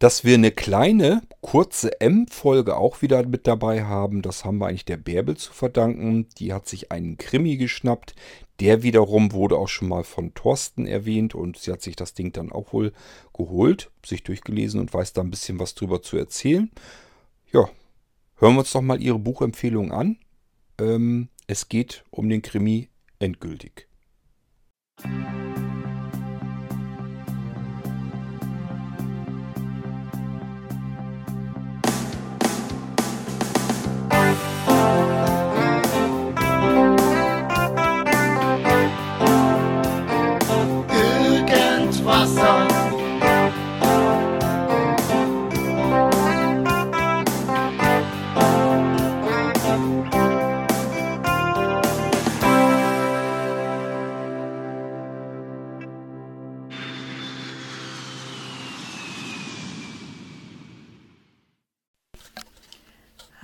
Dass wir eine kleine, kurze M-Folge auch wieder mit dabei haben, das haben wir eigentlich der Bärbel zu verdanken. Die hat sich einen Krimi geschnappt. Der wiederum wurde auch schon mal von Thorsten erwähnt und sie hat sich das Ding dann auch wohl geholt, sich durchgelesen und weiß da ein bisschen was drüber zu erzählen. Ja, hören wir uns doch mal ihre Buchempfehlung an. Ähm, es geht um den Krimi endgültig. Irgendwasser.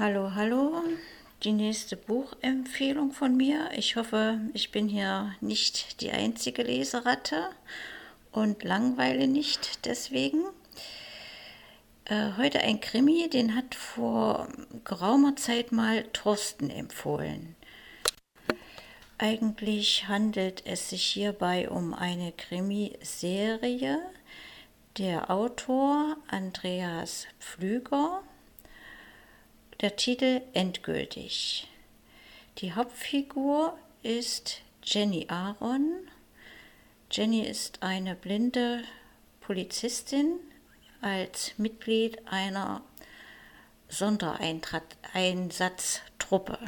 Hallo, hallo. Die nächste Buchempfehlung von mir. Ich hoffe, ich bin hier nicht die einzige Leseratte und langweile nicht deswegen. Äh, heute ein Krimi, den hat vor geraumer Zeit mal Thorsten empfohlen. Eigentlich handelt es sich hierbei um eine Krimiserie. Der Autor Andreas Pflüger der Titel endgültig. Die Hauptfigur ist Jenny Aaron. Jenny ist eine blinde Polizistin als Mitglied einer Sondereinsatztruppe.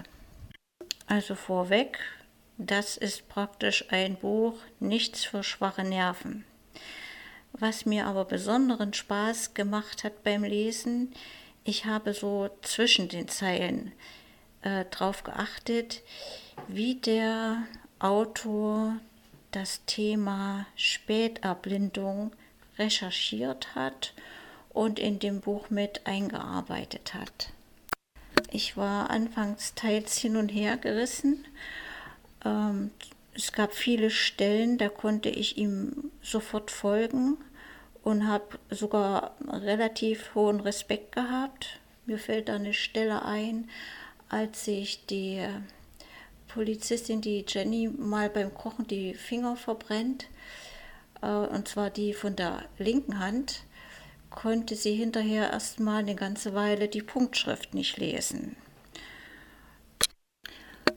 Also vorweg, das ist praktisch ein Buch Nichts für schwache Nerven. Was mir aber besonderen Spaß gemacht hat beim Lesen, ich habe so zwischen den Zeilen äh, darauf geachtet, wie der Autor das Thema Späterblindung recherchiert hat und in dem Buch mit eingearbeitet hat. Ich war anfangs teils hin und her gerissen. Ähm, es gab viele Stellen, da konnte ich ihm sofort folgen und habe sogar relativ hohen Respekt gehabt. Mir fällt da eine Stelle ein, als sich die Polizistin, die Jenny, mal beim Kochen die Finger verbrennt, äh, und zwar die von der linken Hand, konnte sie hinterher erstmal eine ganze Weile die Punktschrift nicht lesen.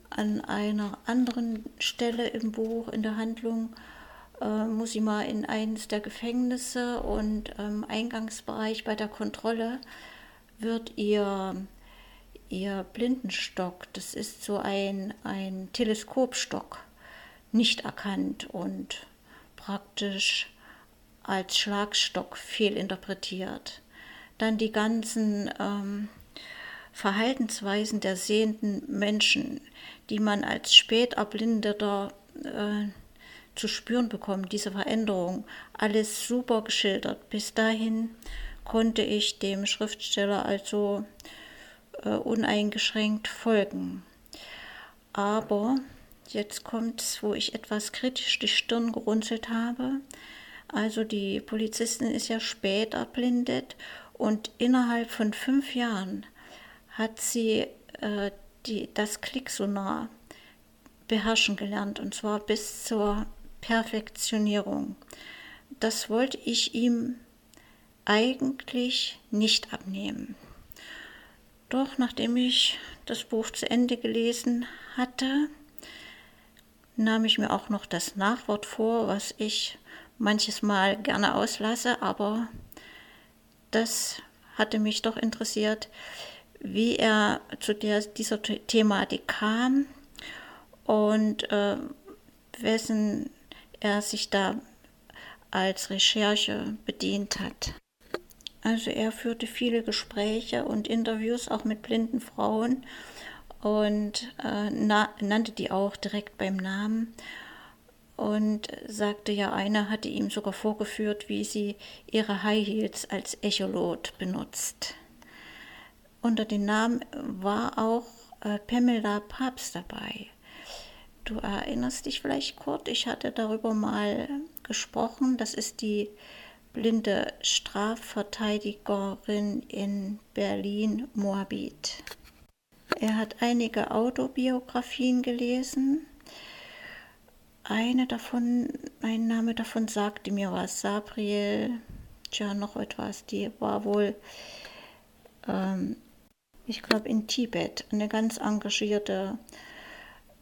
An einer anderen Stelle im Buch, in der Handlung, äh, muss sie mal in eines der Gefängnisse und im Eingangsbereich bei der Kontrolle wird ihr, ihr Blindenstock, das ist so ein, ein Teleskopstock, nicht erkannt und praktisch als Schlagstock fehlinterpretiert. Dann die ganzen ähm, Verhaltensweisen der sehenden Menschen, die man als späterblindeter äh, zu spüren bekommen, diese Veränderung. Alles super geschildert. Bis dahin konnte ich dem Schriftsteller also äh, uneingeschränkt folgen. Aber jetzt kommt es, wo ich etwas kritisch die Stirn gerunzelt habe. Also die Polizistin ist ja spät erblindet und innerhalb von fünf Jahren hat sie äh, die, das Klicksonar beherrschen gelernt und zwar bis zur Perfektionierung. Das wollte ich ihm eigentlich nicht abnehmen. Doch nachdem ich das Buch zu Ende gelesen hatte, nahm ich mir auch noch das Nachwort vor, was ich manches Mal gerne auslasse, aber das hatte mich doch interessiert, wie er zu der, dieser Thematik kam und äh, wessen er sich da als Recherche bedient hat. Also er führte viele Gespräche und Interviews auch mit blinden Frauen und äh, nannte die auch direkt beim Namen und sagte ja, eine hatte ihm sogar vorgeführt, wie sie ihre High Heels als Echolot benutzt. Unter dem Namen war auch äh, Pamela Papst dabei. Du erinnerst dich vielleicht, Kurt, ich hatte darüber mal gesprochen. Das ist die blinde Strafverteidigerin in Berlin-Moabit. Er hat einige Autobiografien gelesen. Eine davon, ein Name davon sagte mir was, Sabriel, tja, noch etwas, die war wohl, ähm, ich glaube, in Tibet, eine ganz engagierte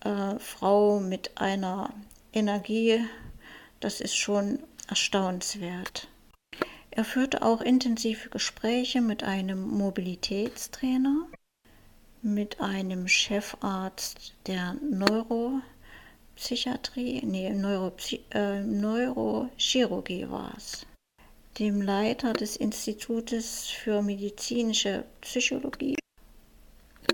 äh, Frau mit einer Energie, das ist schon erstaunenswert. Er führte auch intensive Gespräche mit einem Mobilitätstrainer, mit einem Chefarzt der Neuropsychiatrie, nee, Neuropsy äh, Neurochirurgie war es, dem Leiter des Institutes für medizinische Psychologie.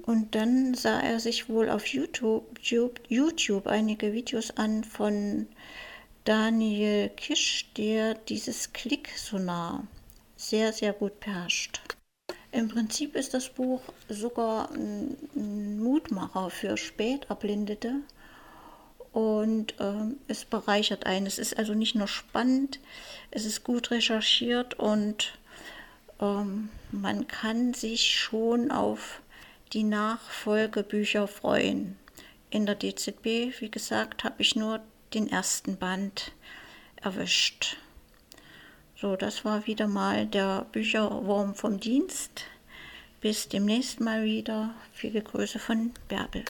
Und dann sah er sich wohl auf YouTube, YouTube einige Videos an von Daniel Kisch, der dieses Klicksonar sehr, sehr gut beherrscht. Im Prinzip ist das Buch sogar ein Mutmacher für Späterblindete und ähm, es bereichert einen. Es ist also nicht nur spannend, es ist gut recherchiert und ähm, man kann sich schon auf die Nachfolgebücher freuen. In der DZB, wie gesagt, habe ich nur den ersten Band erwischt. So, das war wieder mal der Bücherwurm vom Dienst. Bis demnächst mal wieder. Viele Grüße von Bärbel.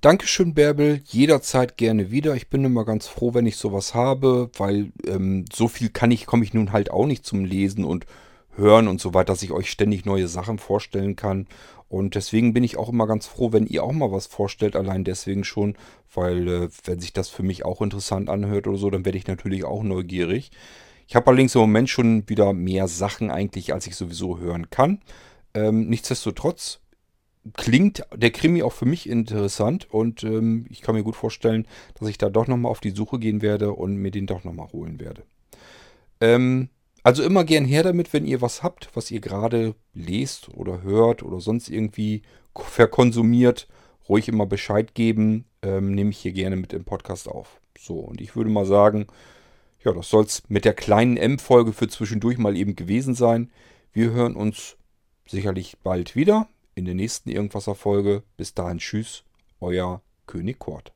Dankeschön, Bärbel. Jederzeit gerne wieder. Ich bin immer ganz froh, wenn ich sowas habe, weil ähm, so viel kann ich, komme ich nun halt auch nicht zum Lesen und Hören und so weiter, dass ich euch ständig neue Sachen vorstellen kann. Und deswegen bin ich auch immer ganz froh, wenn ihr auch mal was vorstellt, allein deswegen schon, weil äh, wenn sich das für mich auch interessant anhört oder so, dann werde ich natürlich auch neugierig. Ich habe allerdings im Moment schon wieder mehr Sachen eigentlich, als ich sowieso hören kann. Ähm, nichtsdestotrotz klingt der Krimi auch für mich interessant und ähm, ich kann mir gut vorstellen, dass ich da doch nochmal auf die Suche gehen werde und mir den doch nochmal holen werde. Ähm, also immer gern her damit, wenn ihr was habt, was ihr gerade lest oder hört oder sonst irgendwie verkonsumiert. Ruhig immer Bescheid geben. Ähm, nehme ich hier gerne mit im Podcast auf. So, und ich würde mal sagen, ja, das soll es mit der kleinen M-Folge für zwischendurch mal eben gewesen sein. Wir hören uns sicherlich bald wieder in der nächsten Irgendwasser-Folge. Bis dahin, tschüss, euer König Kort.